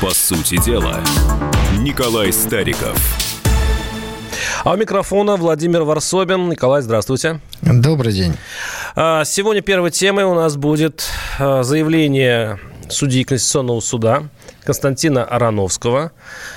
По сути дела, Николай Стариков. А у микрофона Владимир Варсобин. Николай, здравствуйте. Добрый день. А, сегодня первой темой у нас будет а, заявление судьи Конституционного суда Константина Ароновского,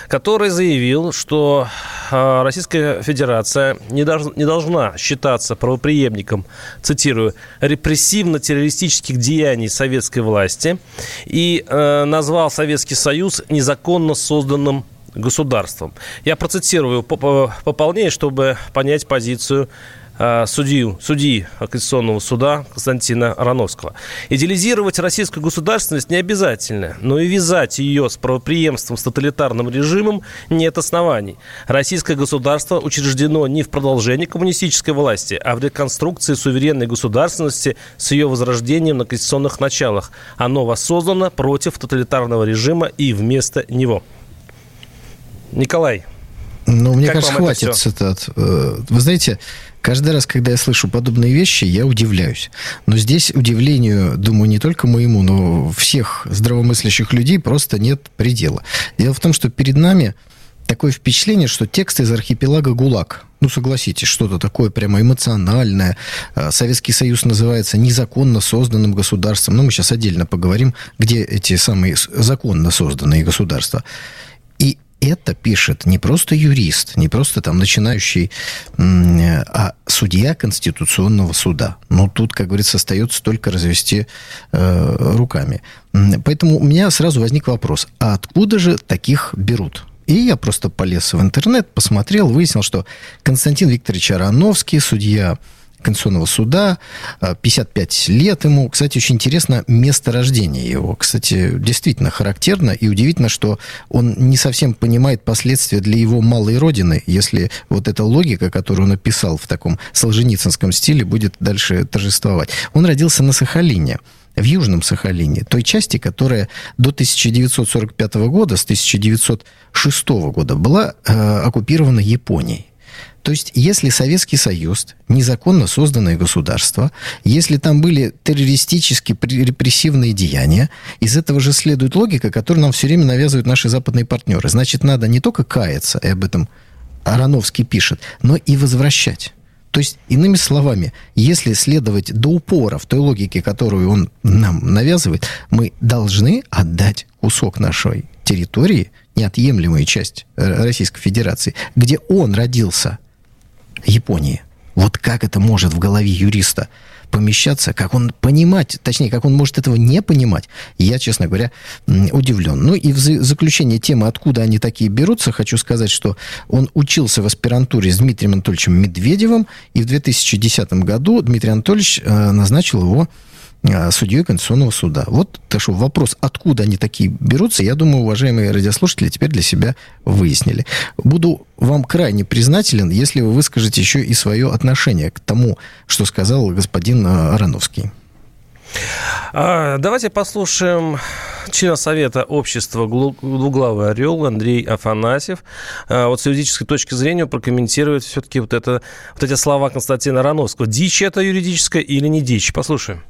который заявил, что Российская Федерация не, должна, не должна считаться правоприемником, цитирую, репрессивно-террористических деяний советской власти и э, назвал Советский Союз незаконно созданным государством. Я процитирую пополнее, чтобы понять позицию Э, судью, судьи Конституционного суда Константина Рановского. Идеализировать российскую государственность не обязательно, но и вязать ее с правоприемством с тоталитарным режимом нет оснований. Российское государство учреждено не в продолжении коммунистической власти, а в реконструкции суверенной государственности с ее возрождением на конституционных началах. Оно воссоздано против тоталитарного режима и вместо него. Николай, ну, мне кажется, хватит цитат. Э, вы знаете, Каждый раз, когда я слышу подобные вещи, я удивляюсь. Но здесь удивлению, думаю, не только моему, но всех здравомыслящих людей просто нет предела. Дело в том, что перед нами такое впечатление, что текст из архипелага ГУЛАГ. Ну, согласитесь, что-то такое прямо эмоциональное. А, Советский Союз называется незаконно созданным государством. Но ну, мы сейчас отдельно поговорим, где эти самые законно созданные государства. Это пишет не просто юрист, не просто там начинающий, а судья Конституционного суда. Ну, тут, как говорится, остается только развести э, руками. Поэтому у меня сразу возник вопрос, а откуда же таких берут? И я просто полез в интернет, посмотрел, выяснил, что Константин Викторович Ароновский, судья Конституционного суда, 55 э, лет ему. Кстати, очень интересно место рождения его. Кстати, действительно характерно и удивительно, что он не совсем понимает последствия для его малой родины, если вот эта логика, которую он написал в таком солженицынском стиле, будет дальше торжествовать. Он родился на Сахалине в Южном Сахалине, той части, которая до 1945 года, с 1906 года была э, оккупирована Японией. То есть, если Советский Союз незаконно созданное государство, если там были террористические репрессивные деяния, из этого же следует логика, которую нам все время навязывают наши западные партнеры. Значит, надо не только каяться, и об этом Ароновский пишет, но и возвращать. То есть, иными словами, если следовать до упора в той логике, которую он нам навязывает, мы должны отдать кусок нашей территории, неотъемлемую часть э, Российской Федерации, где он родился – Японии. Вот как это может в голове юриста помещаться, как он понимать, точнее, как он может этого не понимать, я, честно говоря, удивлен. Ну и в заключение темы, откуда они такие берутся, хочу сказать, что он учился в аспирантуре с Дмитрием Анатольевичем Медведевым, и в 2010 году Дмитрий Анатольевич э, назначил его судьей Конституционного суда. Вот так что вопрос, откуда они такие берутся, я думаю, уважаемые радиослушатели теперь для себя выяснили. Буду вам крайне признателен, если вы выскажете еще и свое отношение к тому, что сказал господин э, Ароновский. А, давайте послушаем члена Совета общества «Двуглавый орел» Андрей Афанасьев. А, вот с юридической точки зрения прокомментирует все-таки вот, это, вот эти слова Константина Ароновского. Дичь это юридическая или не дичь? Послушаем.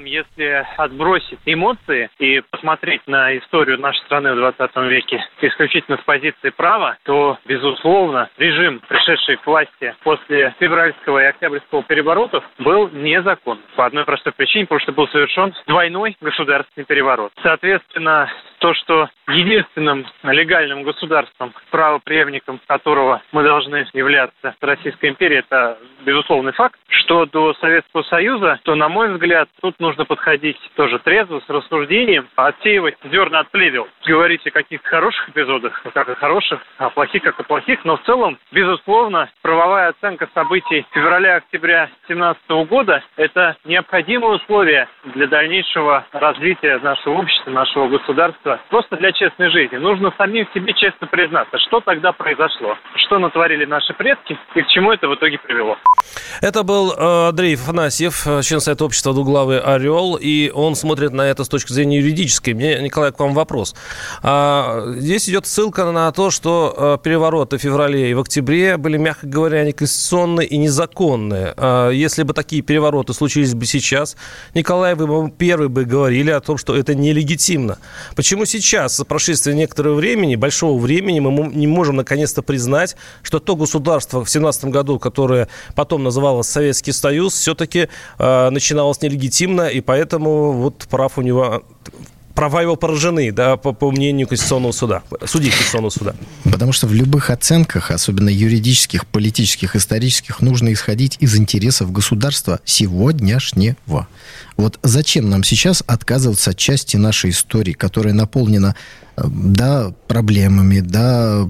Если отбросить эмоции и посмотреть на историю нашей страны в 20 веке исключительно с позиции права, то, безусловно, режим, пришедший к власти после февральского и октябрьского переворотов, был незаконным. По одной простой причине, потому что был совершен двойной государственный переворот. Соответственно, то, что единственным легальным государством, правопреемником которого мы должны являться Российской империи, это безусловный факт. Что до Советского Союза, то, на мой взгляд, тут нужно подходить тоже трезво, с рассуждением, отсеивать зерна от плевел. Говорить о каких-то хороших эпизодах, как о хороших, а плохих, как о плохих, но в целом, безусловно, правовая оценка событий февраля-октября 2017 года – это необходимое условие для дальнейшего развития нашего общества, нашего государства общества, просто для честной жизни. Нужно самим себе честно признаться, что тогда произошло, что натворили наши предки и к чему это в итоге привело. Это был э, Андрей Фанасьев, член Совета общества «Двуглавый орел». И он смотрит на это с точки зрения юридической. Мне, Николай, к вам вопрос. А, здесь идет ссылка на то, что а, перевороты в феврале и в октябре были, мягко говоря, неконституционные и незаконные. А, если бы такие перевороты случились бы сейчас, Николай, вы бы первый бы говорили о том, что это нелегитимно. Почему сейчас, за прошествие некоторого времени, большого времени, мы не можем наконец-то признать, что то государство в 17 году, которое потом называлось Советский Союз, все-таки э, начиналось нелегитимно, и поэтому вот прав у него права его поражены, да, по, по мнению Конституционного суда, судей Конституционного суда. Потому что в любых оценках, особенно юридических, политических, исторических, нужно исходить из интересов государства сегодняшнего. Вот зачем нам сейчас отказываться от части нашей истории, которая наполнена э, да, проблемами, да,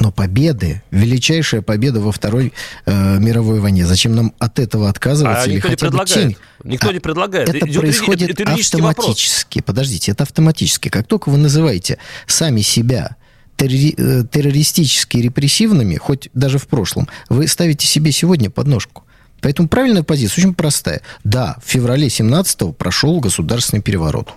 но победы, величайшая победа во Второй э, мировой войне. Зачем нам от этого отказываться? А или никто хотя не предлагает. Тень? Никто а, не предлагает. Это Идет происходит это, это автоматически. Вопрос. Подождите, это автоматически. Как только вы называете сами себя террори- э, террористически репрессивными, хоть даже в прошлом, вы ставите себе сегодня подножку. Поэтому правильная позиция очень простая. Да, в феврале 17-го прошел государственный переворот.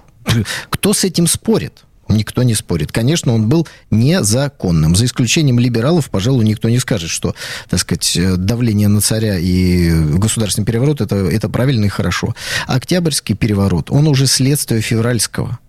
Кто с этим спорит? Никто не спорит. Конечно, он был незаконным. За исключением либералов, пожалуй, никто не скажет, что, так сказать, давление на царя и государственный переворот это, это правильно и хорошо. Октябрьский переворот, он уже следствие февральского.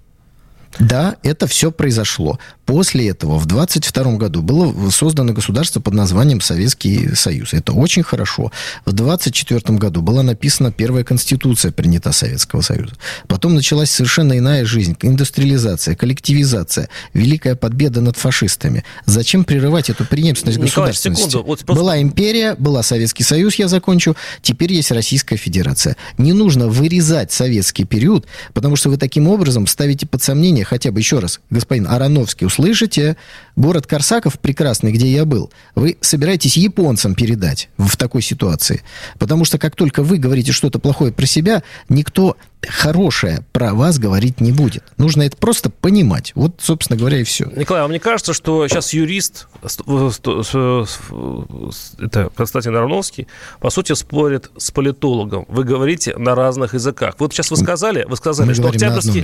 Да, это все произошло. После этого в 22 году было создано государство под названием Советский Союз. Это очень хорошо. В 24 году была написана первая конституция, принята Советского Союза. Потом началась совершенно иная жизнь. Индустриализация, коллективизация, великая победа над фашистами. Зачем прерывать эту преемственность Николай, государственности? Секунду. Вот просто... Была империя, была Советский Союз, я закончу. Теперь есть Российская Федерация. Не нужно вырезать советский период, потому что вы таким образом ставите под сомнение хотя бы еще раз, господин Ароновский, услышите, город Корсаков прекрасный, где я был, вы собираетесь японцам передать в такой ситуации. Потому что как только вы говорите что-то плохое про себя, никто хорошее про вас говорить не будет. Нужно это просто понимать. Вот, собственно говоря, и все. Николай, а мне кажется, что сейчас юрист, это Константин Ароновский, по сути, спорит с политологом. Вы говорите на разных языках. Вот сейчас вы сказали, вы сказали, Мы что октябрьский,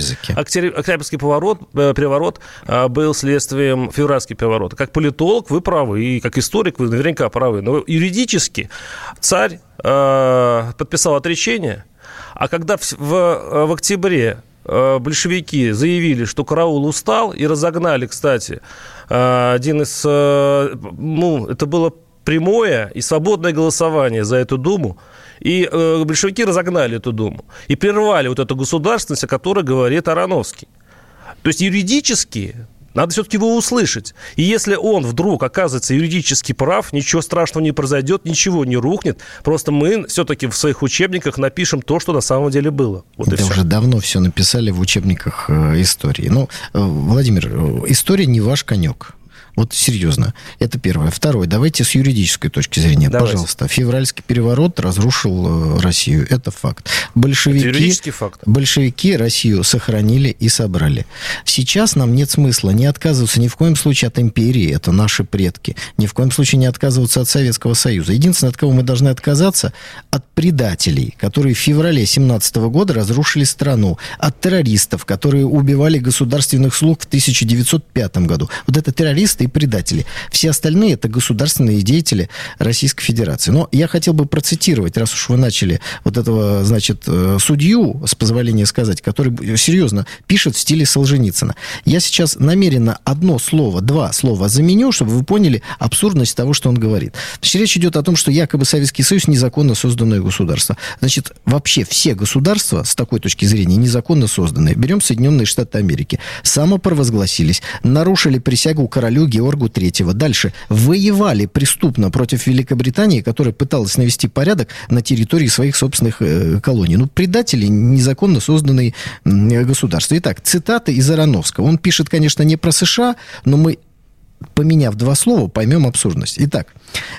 октябрьский поворот, э, переворот э, был следствием февральского переворота. Как политолог вы правы, и как историк вы наверняка правы. Но юридически царь э, подписал отречение – а когда в, в, э, в октябре э, большевики заявили, что караул устал, и разогнали, кстати, э, один из... Ну, это было прямое и свободное голосование за эту Думу, и большевики разогнали эту Думу и прервали вот эту государственность, о которой говорит Ароновский. То есть юридически надо все-таки его услышать. И если он вдруг оказывается юридически прав, ничего страшного не произойдет, ничего не рухнет. Просто мы все-таки в своих учебниках напишем то, что на самом деле было. Вот да уже давно все написали в учебниках э, истории. Ну, э, Владимир, э, история не ваш конек. Вот серьезно. Это первое. Второе. Давайте с юридической точки зрения. Давайте. Пожалуйста. Февральский переворот разрушил э, Россию. Это факт. Большевики, это юридический факт. Большевики Россию сохранили и собрали. Сейчас нам нет смысла не отказываться ни в коем случае от империи. Это наши предки. Ни в коем случае не отказываться от Советского Союза. Единственное, от кого мы должны отказаться, от предателей, которые в феврале 17 года разрушили страну. От террористов, которые убивали государственных слуг в 1905 году. Вот это террористы и предатели. Все остальные это государственные деятели Российской Федерации. Но я хотел бы процитировать, раз уж вы начали вот этого, значит, э, судью, с позволения сказать, который серьезно пишет в стиле Солженицына. Я сейчас намеренно одно слово, два слова заменю, чтобы вы поняли абсурдность того, что он говорит. Значит, речь идет о том, что якобы Советский Союз незаконно созданное государство. Значит, вообще все государства с такой точки зрения незаконно созданные. Берем Соединенные Штаты Америки. Самопровозгласились, нарушили присягу королю Георгу III. Дальше. Воевали преступно против Великобритании, которая пыталась навести порядок на территории своих собственных э, колоний. Ну, предатели незаконно созданные э, государства. Итак, цитаты из Ароновского. Он пишет, конечно, не про США, но мы поменяв два слова, поймем абсурдность. Итак,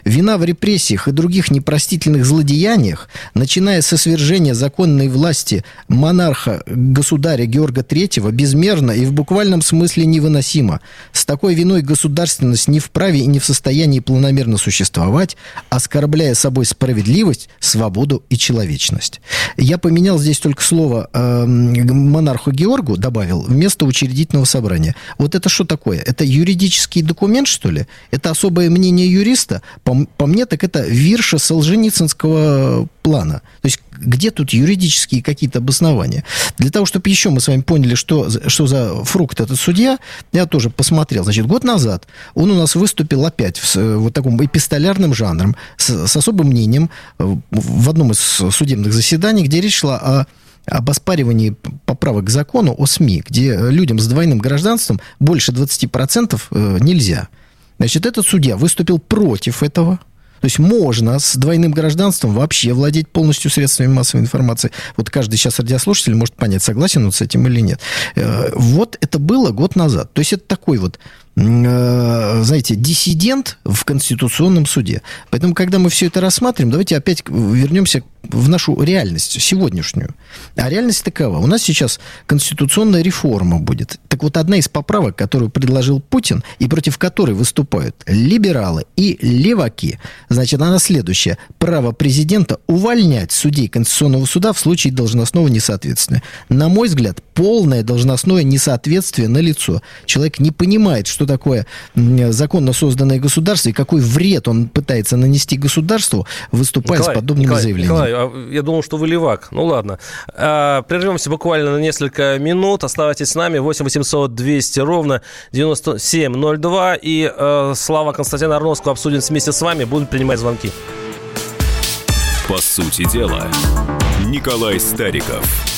вина в репрессиях и других непростительных злодеяниях, начиная со свержения законной власти монарха государя Георга III, безмерно и в буквальном смысле невыносима. С такой виной государственность не вправе и не в состоянии планомерно существовать, оскорбляя собой справедливость, свободу и человечность. Я поменял здесь только слово э, монарху Георгу, добавил, вместо учредительного собрания. Вот это что такое? Это юридический документ, что ли? Это особое мнение юриста? По, по мне, так это вирша Солженицынского плана. То есть где тут юридические какие-то обоснования? Для того, чтобы еще мы с вами поняли, что, что за фрукт этот судья, я тоже посмотрел. Значит, год назад он у нас выступил опять в, вот таком эпистолярным жанром, с, с особым мнением в одном из судебных заседаний, где речь шла о об оспаривании поправок к закону о СМИ, где людям с двойным гражданством больше 20% э, нельзя. Значит, этот судья выступил против этого. То есть можно с двойным гражданством вообще владеть полностью средствами массовой информации. Вот каждый сейчас радиослушатель может понять, согласен он с этим или нет. Э, вот это было год назад. То есть это такой вот знаете, диссидент в Конституционном суде. Поэтому, когда мы все это рассматриваем, давайте опять вернемся в нашу реальность, сегодняшнюю. А реальность такова. У нас сейчас конституционная реформа будет. Так вот, одна из поправок, которую предложил Путин, и против которой выступают либералы и леваки, значит, она следующая. Право президента увольнять судей Конституционного суда в случае должностного несоответствия. На мой взгляд, полное должностное несоответствие на лицо. Человек не понимает, что такое законно созданное государство и какой вред он пытается нанести государству, выступая Николай, с подобными Николай, заявлениями. Николай, а я думал, что вы левак. Ну ладно. А, прервемся буквально на несколько минут. Оставайтесь с нами. 8 800 200 ровно 9702. И э, Слава Константина Арновского обсудим вместе с вами. Будут принимать звонки. По сути дела, Николай Стариков.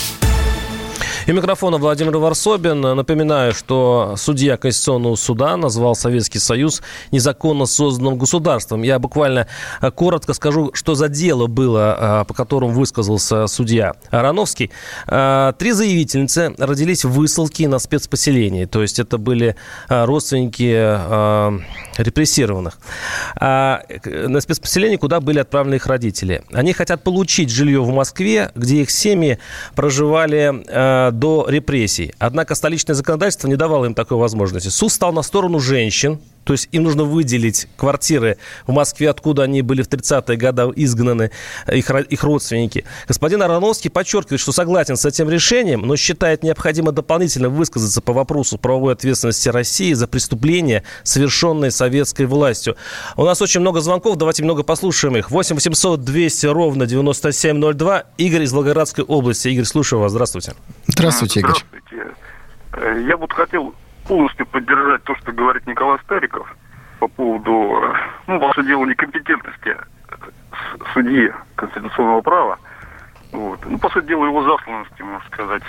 И микрофона Владимир Варсобин. Напоминаю, что судья Конституционного суда назвал Советский Союз незаконно созданным государством. Я буквально э, коротко скажу, что за дело было, э, по которому высказался судья Ароновский. Э, три заявительницы родились в высылке на спецпоселении. То есть это были родственники репрессированных. На спецпоселение, куда были отправлены их родители. Они хотят получить жилье в Москве, где их семьи проживали до репрессий. Однако столичное законодательство не давало им такой возможности. Суд стал на сторону женщин, то есть им нужно выделить квартиры в Москве, откуда они были в 30-е годы изгнаны, их, их родственники. Господин Ароновский подчеркивает, что согласен с этим решением, но считает необходимо дополнительно высказаться по вопросу правовой ответственности России за преступления, совершенные советской властью. У нас очень много звонков, давайте много послушаем их. 8 800 200 ровно 9702. Игорь из Волгоградской области. Игорь, слушаю вас. Здравствуйте. Здравствуйте, Игорь. Здравствуйте. Э, я вот хотел полностью поддержать то, что говорит Николай Стариков по поводу, э, ну, ваше дело некомпетентности судьи конституционного права. Вот. Ну, по сути дела, его засланности, можно сказать.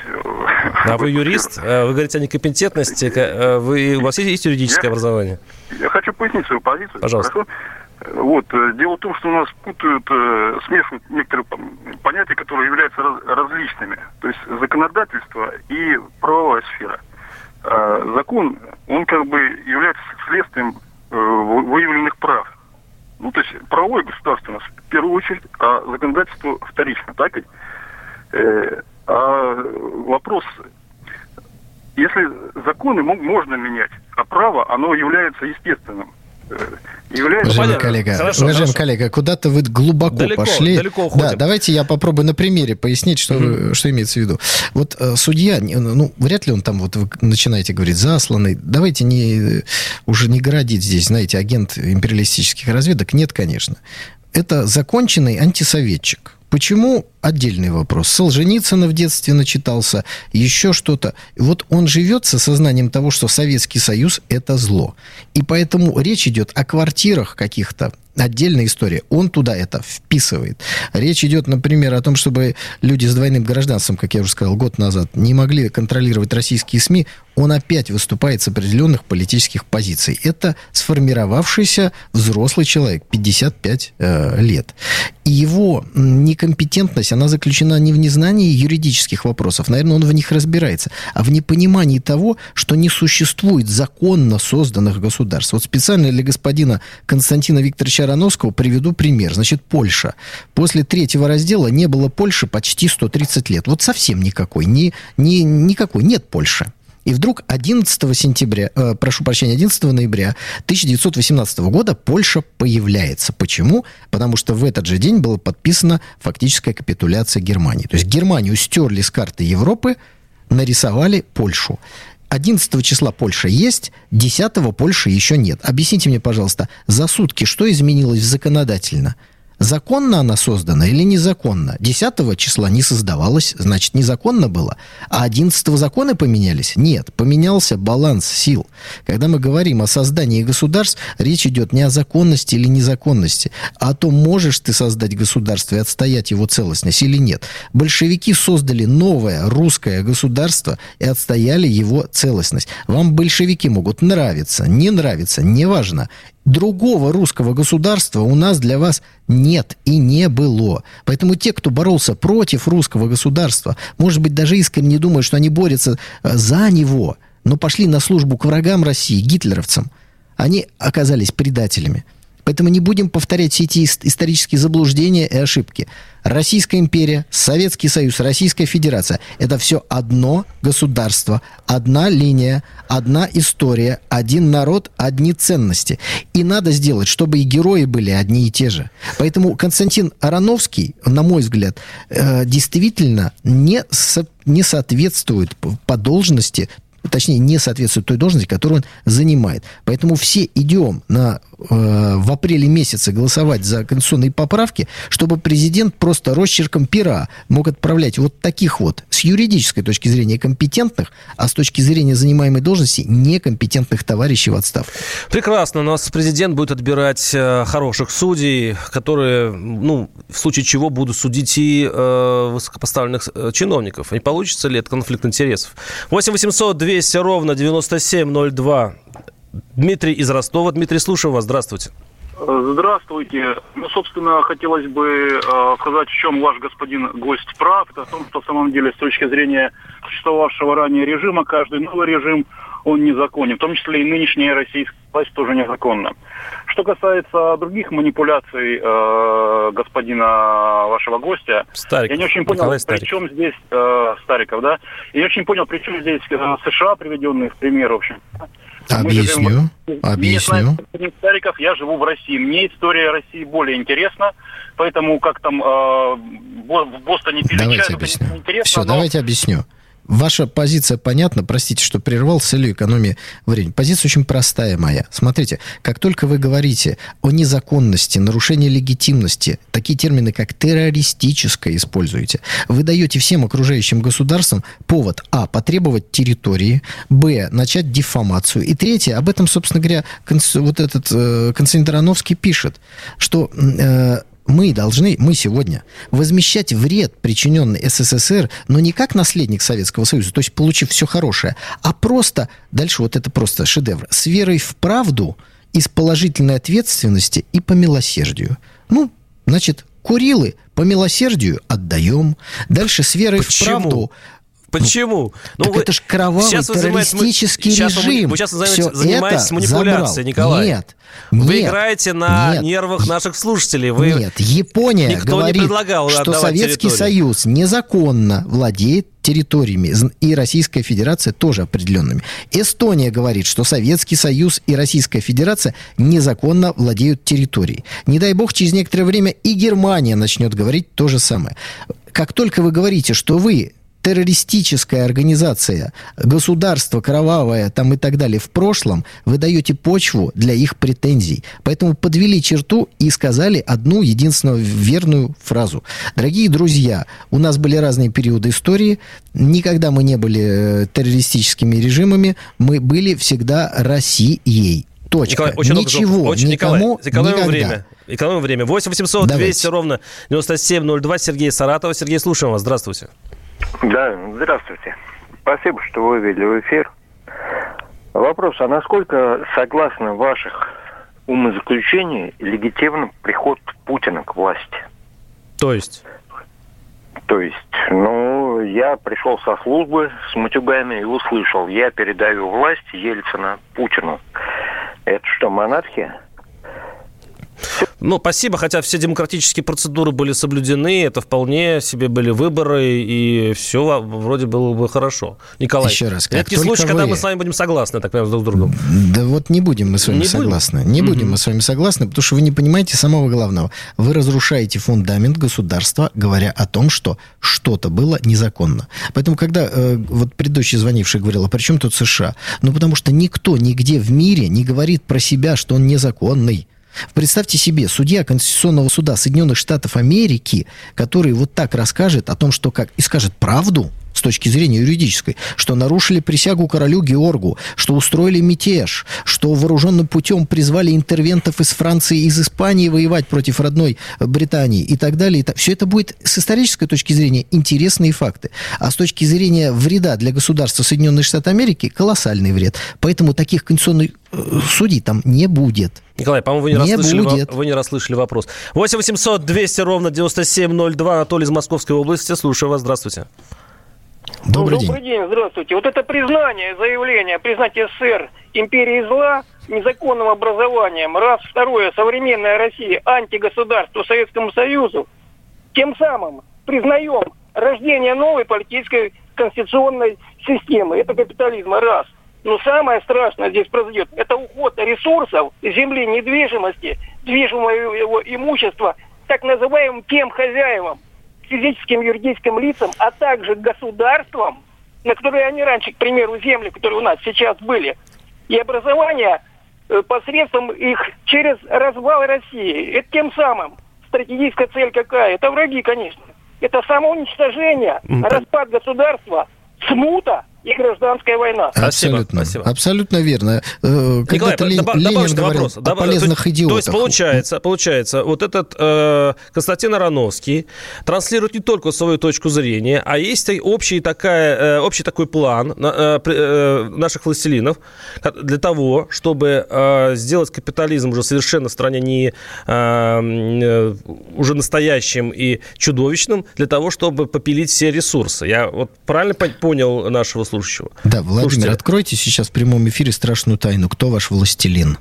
А вы юрист? Э, вы говорите о некомпетентности. Вы, у вас есть юридическое я, образование? Я хочу пояснить свою позицию. Пожалуйста. Хорошо? Вот. Дело в том, что у нас путают, смешивают некоторые понятия, которые являются различными. То есть законодательство и правовая сфера. А закон, он как бы является следствием э, выявленных прав. Ну, то есть правовое государство у нас в первую очередь, а законодательство вторично, так ведь? Э, а вопрос, если законы можно менять, а право, оно является естественным. Э, является... Уважаемый коллега, хорошо, уважаемый хорошо. коллега, куда-то вы глубоко далеко, пошли. Далеко уходим. Да, давайте я попробую на примере пояснить, что, mm-hmm. что имеется в виду. Вот э, судья, ну, вряд ли он там, вот вы начинаете говорить, засланный. Давайте не, уже не городить здесь, знаете, агент империалистических разведок. Нет, конечно. Это законченный антисоветчик. Почему отдельный вопрос. Солженицына в детстве начитался, еще что-то. Вот он живет со сознанием того, что Советский Союз – это зло. И поэтому речь идет о квартирах каких-то, отдельная история. Он туда это вписывает. Речь идет, например, о том, чтобы люди с двойным гражданством, как я уже сказал, год назад, не могли контролировать российские СМИ. Он опять выступает с определенных политических позиций. Это сформировавшийся взрослый человек, 55 э, лет. И его некомпетентность, она заключена не в незнании юридических вопросов, наверное, он в них разбирается, а в непонимании того, что не существует законно созданных государств. Вот специально для господина Константина Викторовича Ароновского приведу пример. Значит, Польша. После третьего раздела не было Польши почти 130 лет. Вот совсем никакой. Ни, ни, никакой. Нет Польши. И вдруг 11 сентября, э, прошу прощения, 11 ноября 1918 года Польша появляется. Почему? Потому что в этот же день была подписана фактическая капитуляция Германии. То есть Германию стерли с карты Европы, нарисовали Польшу. 11 числа Польша есть, 10 Польши еще нет. Объясните мне, пожалуйста, за сутки что изменилось законодательно? Законно она создана или незаконно? 10 числа не создавалась, значит, незаконно было. А 11 законы поменялись? Нет, поменялся баланс сил. Когда мы говорим о создании государств, речь идет не о законности или незаконности, а о том, можешь ты создать государство и отстоять его целостность или нет. Большевики создали новое русское государство и отстояли его целостность. Вам большевики могут нравиться, не нравиться, неважно. Другого русского государства у нас для вас нет и не было. Поэтому те, кто боролся против русского государства, может быть, даже искренне думают, что они борются э, за него, но пошли на службу к врагам России, гитлеровцам, они оказались предателями. Поэтому не будем повторять все эти исторические заблуждения и ошибки. Российская империя, Советский Союз, Российская Федерация – это все одно государство, одна линия, одна история, один народ, одни ценности. И надо сделать, чтобы и герои были одни и те же. Поэтому Константин Ароновский, на мой взгляд, э, действительно не, со, не соответствует по должности точнее, не соответствует той должности, которую он занимает. Поэтому все идем на, э, в апреле месяце голосовать за конституционные поправки, чтобы президент просто росчерком пера мог отправлять вот таких вот, с юридической точки зрения, компетентных, а с точки зрения занимаемой должности, некомпетентных товарищей в отставку. Прекрасно. У нас президент будет отбирать э, хороших судей, которые, ну, в случае чего будут судить и э, высокопоставленных э, чиновников. Не получится ли это конфликт интересов? 8 800 200 200 ровно 9702. Дмитрий из Ростова. Дмитрий, слушаю вас. Здравствуйте. Здравствуйте. Ну, собственно, хотелось бы э, сказать, в чем ваш господин гость прав. Это о том, что в самом деле с точки зрения существовавшего ранее режима, каждый новый режим, он незаконен. В том числе и нынешняя российская власть тоже незаконна. Что касается других манипуляций э, господина вашего гостя, Стариков. я не очень понял, при чем здесь э, Стариков, да? Я не очень понял, при чем здесь э, США, приведенные в пример, в общем. Объясню. Живем... Объясню. Мне Стариков, я живу в России. Мне история России более интересна, поэтому как там э, в Бостоне пили Давайте чай, объясню. Все, но... давайте объясню. Ваша позиция понятна, простите, что прервал с целью экономии времени. Позиция очень простая моя. Смотрите, как только вы говорите о незаконности, нарушении легитимности, такие термины, как террористическое используете, вы даете всем окружающим государствам повод, а, потребовать территории, б, начать дефамацию, и третье, об этом, собственно говоря, вот этот э, Константин Тарановский пишет, что э, мы должны, мы сегодня, возмещать вред, причиненный СССР, но не как наследник Советского Союза, то есть получив все хорошее, а просто, дальше вот это просто шедевр, с верой в правду, из положительной ответственности и по милосердию. Ну, значит, Курилы по милосердию отдаем. Дальше с верой Почему? в правду Почему? Ну, так вы, это же кровавый сейчас террористический сейчас режим. Вы, сейчас занимаетесь, занимаетесь манипуляцией, Николай. Нет. Вы нет, играете на нет, нервах наших слушателей. Вы... Нет, Япония Никто говорит, не предлагал что Советский территорию. Союз незаконно владеет территориями, и Российская Федерация тоже определенными. Эстония говорит, что Советский Союз и Российская Федерация незаконно владеют территорией. Не дай бог, через некоторое время и Германия начнет говорить то же самое. Как только вы говорите, что вы террористическая организация, государство кровавое там и так далее в прошлом, вы даете почву для их претензий. Поэтому подвели черту и сказали одну единственную верную фразу. Дорогие друзья, у нас были разные периоды истории, никогда мы не были э, террористическими режимами, мы были всегда Россией. Точка. Николай, очень Ничего, очень, никому, Николай, экономим время. Экономим время. 8 800 Давайте. 200 ровно 9702. Сергей Саратов. Сергей, слушаем вас. Здравствуйте. Да, здравствуйте. Спасибо, что вы вывели в эфир. Вопрос, а насколько согласно ваших умозаключений легитимен приход Путина к власти? То есть? То есть, ну, я пришел со службы с матюгами и услышал, я передаю власть Ельцина Путину. Это что, монархия? Ну, спасибо, хотя все демократические процедуры были соблюдены, это вполне себе были выборы, и все вроде было бы хорошо. Николай, Еще раз, как редкий случай, вы... когда мы с вами будем согласны, так прямо друг с другом. Да вот не будем мы с вами не согласны. Будем? Не будем мы с вами согласны, потому что вы не понимаете самого главного. Вы разрушаете фундамент государства, говоря о том, что что-то было незаконно. Поэтому, когда э, вот предыдущий звонивший говорил, а при чем тут США? Ну, потому что никто нигде в мире не говорит про себя, что он незаконный. Представьте себе, судья Конституционного суда Соединенных Штатов Америки, который вот так расскажет о том, что как, и скажет правду, с точки зрения юридической, что нарушили присягу королю Георгу, что устроили мятеж, что вооруженным путем призвали интервентов из Франции и из Испании воевать против родной Британии и так далее. И так. Все это будет с исторической точки зрения интересные факты. А с точки зрения вреда для государства Соединенных Штатов Америки колоссальный вред. Поэтому таких конституционных э, судей там не будет. Николай, по-моему, вы не, не расслышали, вы не расслышали вопрос. 8 800 200 ровно 9702. Анатолий из Московской области. Слушаю вас. Здравствуйте. Добрый, добрый день. день, здравствуйте. Вот это признание, заявление, признать СССР империей зла, незаконным образованием, раз, второе, современная Россия антигосударство Советскому Союзу, тем самым признаем рождение новой политической конституционной системы. Это капитализм, раз. Но самое страшное здесь произойдет, это уход ресурсов, земли, недвижимости, движимого имущества, так называемым тем хозяевам, физическим юридическим лицам, а также государствам, на которые они раньше, к примеру, земли, которые у нас сейчас были, и образование э, посредством их через развал России. Это тем самым стратегическая цель какая? Это враги, конечно. Это самоуничтожение, распад государства, смута, и гражданская война. Абсолютно, Спасибо. абсолютно верно. Э, когда-то Лен, добав, Ленин говорил вопрос. о полезных то, идиотах. То есть получается, получается, вот этот э, Константин Ароновский транслирует не только свою точку зрения, а есть общий, такая, э, общий такой план э, э, наших властелинов для того, чтобы э, сделать капитализм уже совершенно в стране не э, э, уже настоящим и чудовищным, для того, чтобы попилить все ресурсы. Я вот правильно понял нашего слушающего. Да, Владимир, Слушайте, откройте сейчас в прямом эфире страшную тайну. Кто ваш властелин?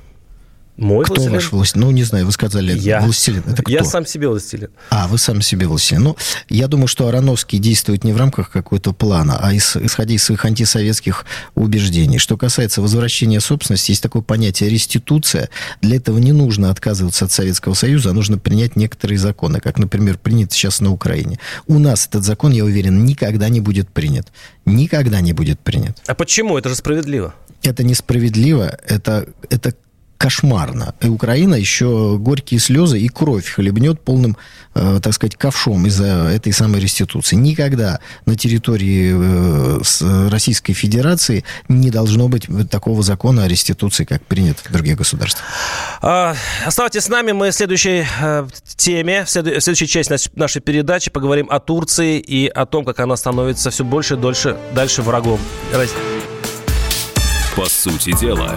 Мой кто властелин? ваш властелин? Ну, не знаю, вы сказали я. властелин. Это кто? Я сам себе властелин. А, вы сам себе властелин. Ну, я думаю, что Ароновский действует не в рамках какого-то плана, а из, исходя из своих антисоветских убеждений. Что касается возвращения собственности, есть такое понятие реституция. Для этого не нужно отказываться от Советского Союза, а нужно принять некоторые законы, как, например, принят сейчас на Украине. У нас этот закон, я уверен, никогда не будет принят. Никогда не будет принят. А почему? Это же справедливо. Это несправедливо. Это, это кошмарно. И Украина еще горькие слезы и кровь хлебнет полным, э, так сказать, ковшом из-за этой самой реституции. Никогда на территории э, Российской Федерации не должно быть такого закона о реституции, как принят в других государствах. А, оставайтесь с нами. Мы в следующей э, теме, в следующей части нашей передачи поговорим о Турции и о том, как она становится все больше и дольше, дальше врагом. По сути дела.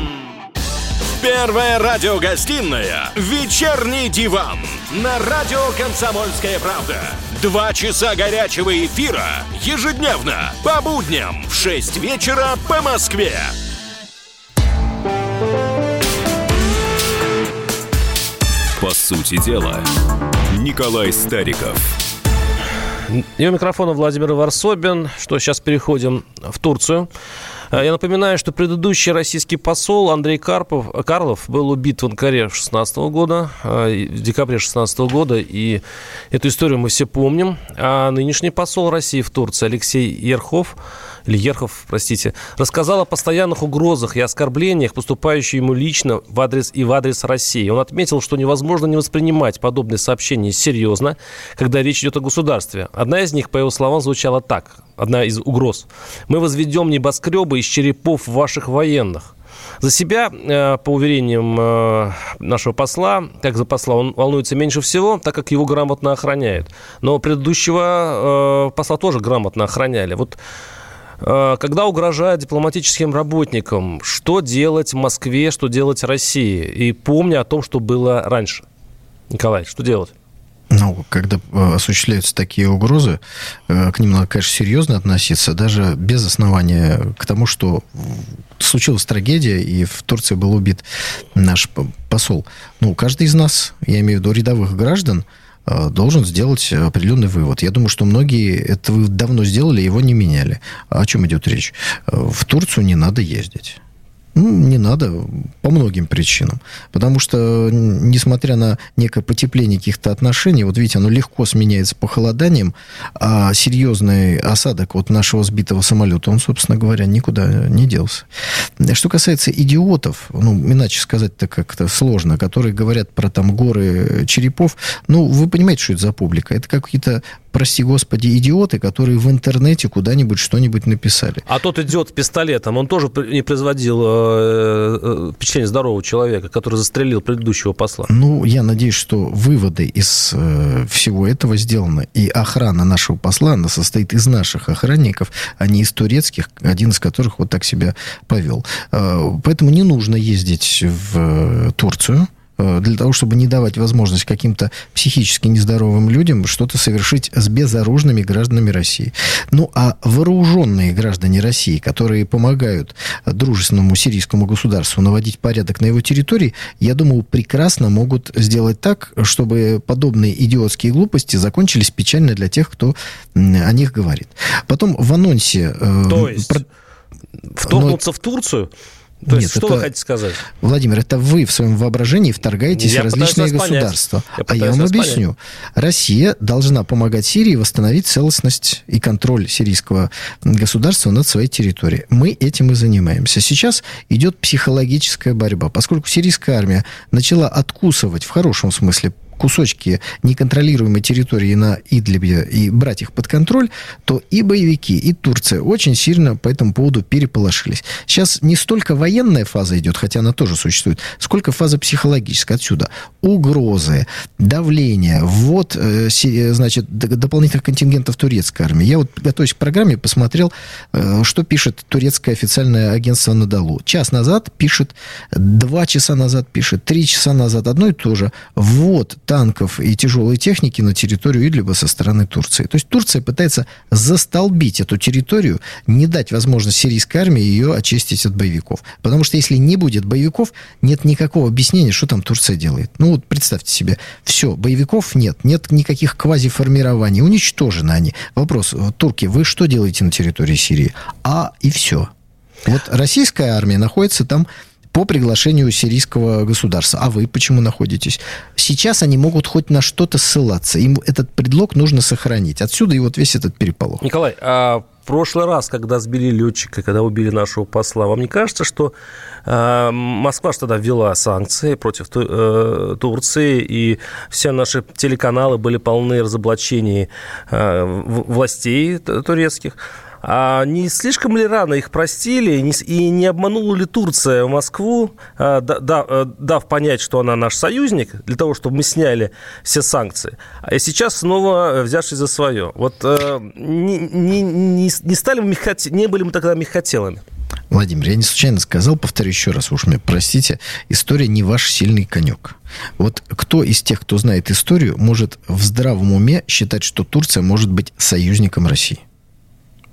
Первая радиогостинная «Вечерний диван» на радио «Комсомольская правда». Два часа горячего эфира ежедневно по будням в 6 вечера по Москве. По сути дела, Николай Стариков. И у микрофона Владимир Варсобин, что сейчас переходим в Турцию. Э, я напоминаю, что предыдущий российский посол Андрей Карпов, Карлов был убит в Анкаре 16 года, э, в декабре 16 года, и эту историю мы все помним. А нынешний посол России в Турции Алексей Ерхов или Ерхов, простите, рассказал о постоянных угрозах и оскорблениях, поступающих ему лично в адрес и в адрес России. Он отметил, что невозможно не воспринимать подобные сообщения серьезно, когда речь идет о государстве. Одна из них, по его словам, звучала так, одна из угроз. «Мы возведем небоскребы из черепов ваших военных». За себя, э, по уверениям э, нашего посла, как за посла, он волнуется меньше всего, так как его грамотно охраняют. Но предыдущего э, посла тоже грамотно охраняли. Вот когда угрожают дипломатическим работникам, что делать Москве, что делать России? И помня о том, что было раньше. Николай, что делать? Ну, когда э, осуществляются такие угрозы, э, к ним надо, конечно, серьезно относиться, даже без основания к тому, что случилась трагедия, и в Турции был убит наш посол. Ну, каждый из нас, я имею в виду рядовых граждан, Э, должен сделать определенный вывод. Я думаю, что многие это давно сделали, его не меняли. О чем идет речь? Э, в Турцию не надо ездить. Ну, не надо по многим причинам. Потому что, несмотря на некое потепление каких-то отношений, вот видите, оно легко сменяется похолоданием, а серьезный осадок от нашего сбитого самолета, он, собственно говоря, никуда не делся. Что касается идиотов, ну, иначе сказать-то как-то сложно, которые говорят про там горы черепов, ну, вы понимаете, что это за публика? Это какие-то прости господи, идиоты, которые в интернете куда-нибудь что-нибудь написали. А тот идиот с пистолетом, он тоже не производил э, э, впечатление здорового человека, который застрелил предыдущего посла? Ну, я надеюсь, что выводы из э, всего этого сделаны. И охрана нашего посла, она состоит из наших охранников, а не из турецких, один из которых вот так себя повел. Поэтому не нужно ездить в Турцию Э, для того, чтобы не давать возможность каким-то психически нездоровым людям что-то совершить с безоружными гражданами России. Ну, а вооруженные граждане России, которые помогают дружественному сирийскому государству наводить порядок на его территории, я думаю, прекрасно могут сделать так, чтобы подобные идиотские глупости закончились печально для тех, кто о них говорит. Потом в анонсе... Э, То есть... Про... Вторгнуться Но... в Турцию? То Нет, есть, что это... вы хотите сказать? Владимир, это вы в своем воображении вторгаетесь я в различные государства. Я а я вам объясню. Понять. Россия должна помогать Сирии восстановить целостность и контроль сирийского государства над своей территорией. Мы этим и занимаемся. Сейчас идет психологическая борьба. Поскольку сирийская армия начала откусывать, в хорошем смысле, кусочки неконтролируемой территории на Идлибе и брать их под контроль, то и боевики, и Турция очень сильно по этому поводу переполошились. Сейчас не столько военная фаза идет, хотя она тоже существует, сколько фаза психологическая. Отсюда угрозы, давление, ввод, э, значит, дополнительных контингентов турецкой армии. Я вот, готовясь к программе, посмотрел, э, что пишет турецкое официальное агентство Надалу. Час назад пишет, два часа назад пишет, три часа назад одно и то же. Ввод танков и тяжелой техники на территорию Идлиба со стороны Турции. То есть Турция пытается застолбить эту территорию, не дать возможность сирийской армии ее очистить от боевиков. Потому что если не будет боевиков, нет никакого объяснения, что там Турция делает. Ну вот представьте себе, все, боевиков нет, нет никаких квазиформирований, уничтожены они. Вопрос, турки, вы что делаете на территории Сирии? А и все. Вот российская армия находится там по приглашению сирийского государства. А вы почему находитесь? Сейчас они могут хоть на что-то ссылаться. Им этот предлог нужно сохранить. Отсюда и вот весь этот переполох. Николай, а в прошлый раз, когда сбили летчика, когда убили нашего посла, вам не кажется, что э, Москва же тогда ввела санкции против ту, э, Турции, и все наши телеканалы были полны разоблачений э, властей турецких? А не слишком ли рано их простили и не обманула ли Турция Москву, а, э, дав понять, что она наш союзник, для того, чтобы мы сняли все санкции, а сейчас снова взявшись за свое? Вот э, не, не, не, стали мы мягкот... не были мы тогда мягкотелами? Владимир, я не случайно сказал, повторю еще раз, уж мне простите, история не ваш сильный конек. Вот кто из тех, кто знает историю, может в здравом уме считать, что Турция может быть союзником России?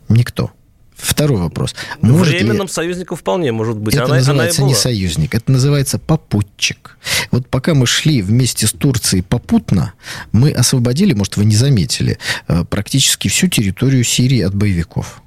Никто. Второй вопрос. Может Временным ли... союзником вполне может быть. Это она, называется она не союзник, это называется попутчик. Вот пока мы шли вместе с Турцией попутно, мы освободили, может, вы не заметили, э, практически всю территорию Сирии от боевиков.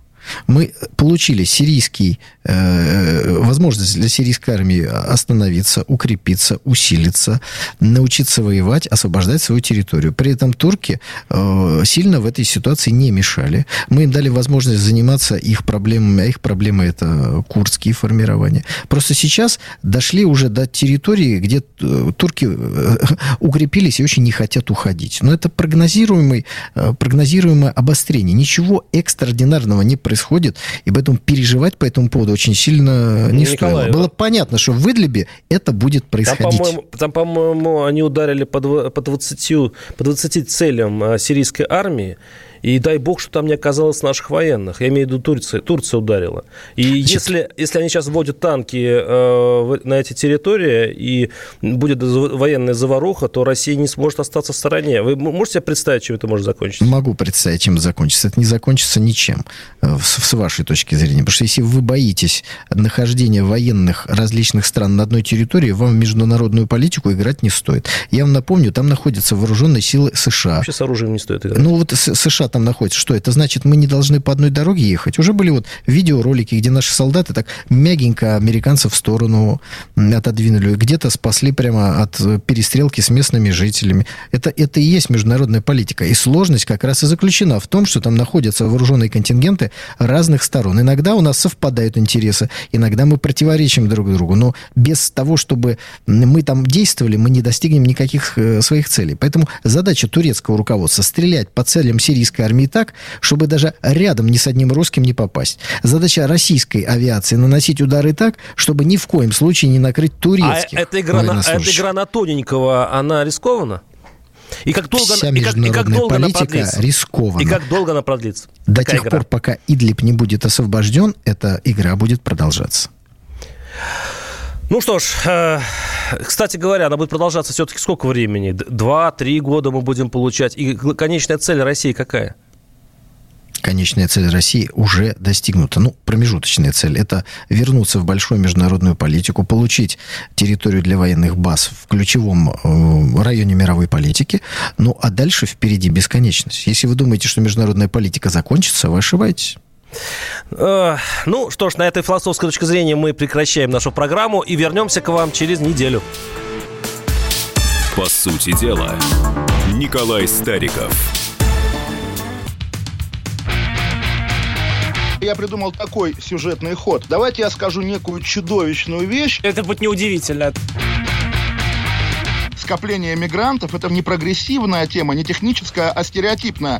Мы получили сирийский, э, возможность для сирийской армии остановиться, укрепиться, усилиться, научиться воевать, освобождать свою территорию. При этом турки э, сильно в этой ситуации не мешали. Мы им дали возможность заниматься их проблемами, а их проблемы это курдские формирования. Просто сейчас дошли уже до территории, где э, турки э, укрепились и очень не хотят уходить. Но это прогнозируемый, э, прогнозируемое обострение. Ничего экстраординарного не происходит происходит, и поэтому переживать по этому поводу очень сильно не Николаева. стоило. Было понятно, что в Идлибе это будет происходить. Там, по-моему, по-моему они ударили по 20, по 20 целям а, сирийской армии, и дай бог, что там не оказалось наших военных. Я имею в виду Турция. Турция ударила. И если, если они сейчас вводят танки э, на эти территории, и будет военная заваруха, то Россия не сможет остаться в стороне. Вы можете себе представить, чем это может закончиться? Могу представить, чем закончится. Это не закончится ничем, э, с вашей точки зрения. Потому что если вы боитесь нахождения военных различных стран на одной территории, вам в международную политику играть не стоит. Я вам напомню, там находятся вооруженные силы США. Вообще с оружием не стоит играть. Ну вот США там находится. Что это значит? Мы не должны по одной дороге ехать. Уже были вот видеоролики, где наши солдаты так мягенько американцев в сторону отодвинули, где-то спасли прямо от перестрелки с местными жителями. Это, это и есть международная политика. И сложность как раз и заключена в том, что там находятся вооруженные контингенты разных сторон. Иногда у нас совпадают интересы, иногда мы противоречим друг другу. Но без того, чтобы мы там действовали, мы не достигнем никаких э, своих целей. Поэтому задача турецкого руководства стрелять по целям сирийской армии так, чтобы даже рядом ни с одним русским не попасть. Задача российской авиации наносить удары так, чтобы ни в коем случае не накрыть турецких А эта игра, на, эта игра на тоненького, она рискована? И как долго, Вся и как, и как долго политика рискована. И как долго она продлится? До тех игра? пор, пока Идлиб не будет освобожден, эта игра будет продолжаться. Ну что ж, э, кстати говоря, она будет продолжаться все-таки сколько времени? Два-три года мы будем получать. И конечная цель России какая? конечная цель России уже достигнута. Ну, промежуточная цель – это вернуться в большую международную политику, получить территорию для военных баз в ключевом э, районе мировой политики. Ну, а дальше впереди бесконечность. Если вы думаете, что международная политика закончится, вы ошибаетесь. Ну что ж, на этой философской точке зрения мы прекращаем нашу программу и вернемся к вам через неделю. По сути дела, Николай Стариков – я придумал такой сюжетный ход. Давайте я скажу некую чудовищную вещь. Это будет неудивительно. Скопление мигрантов – это не прогрессивная тема, не техническая, а стереотипная.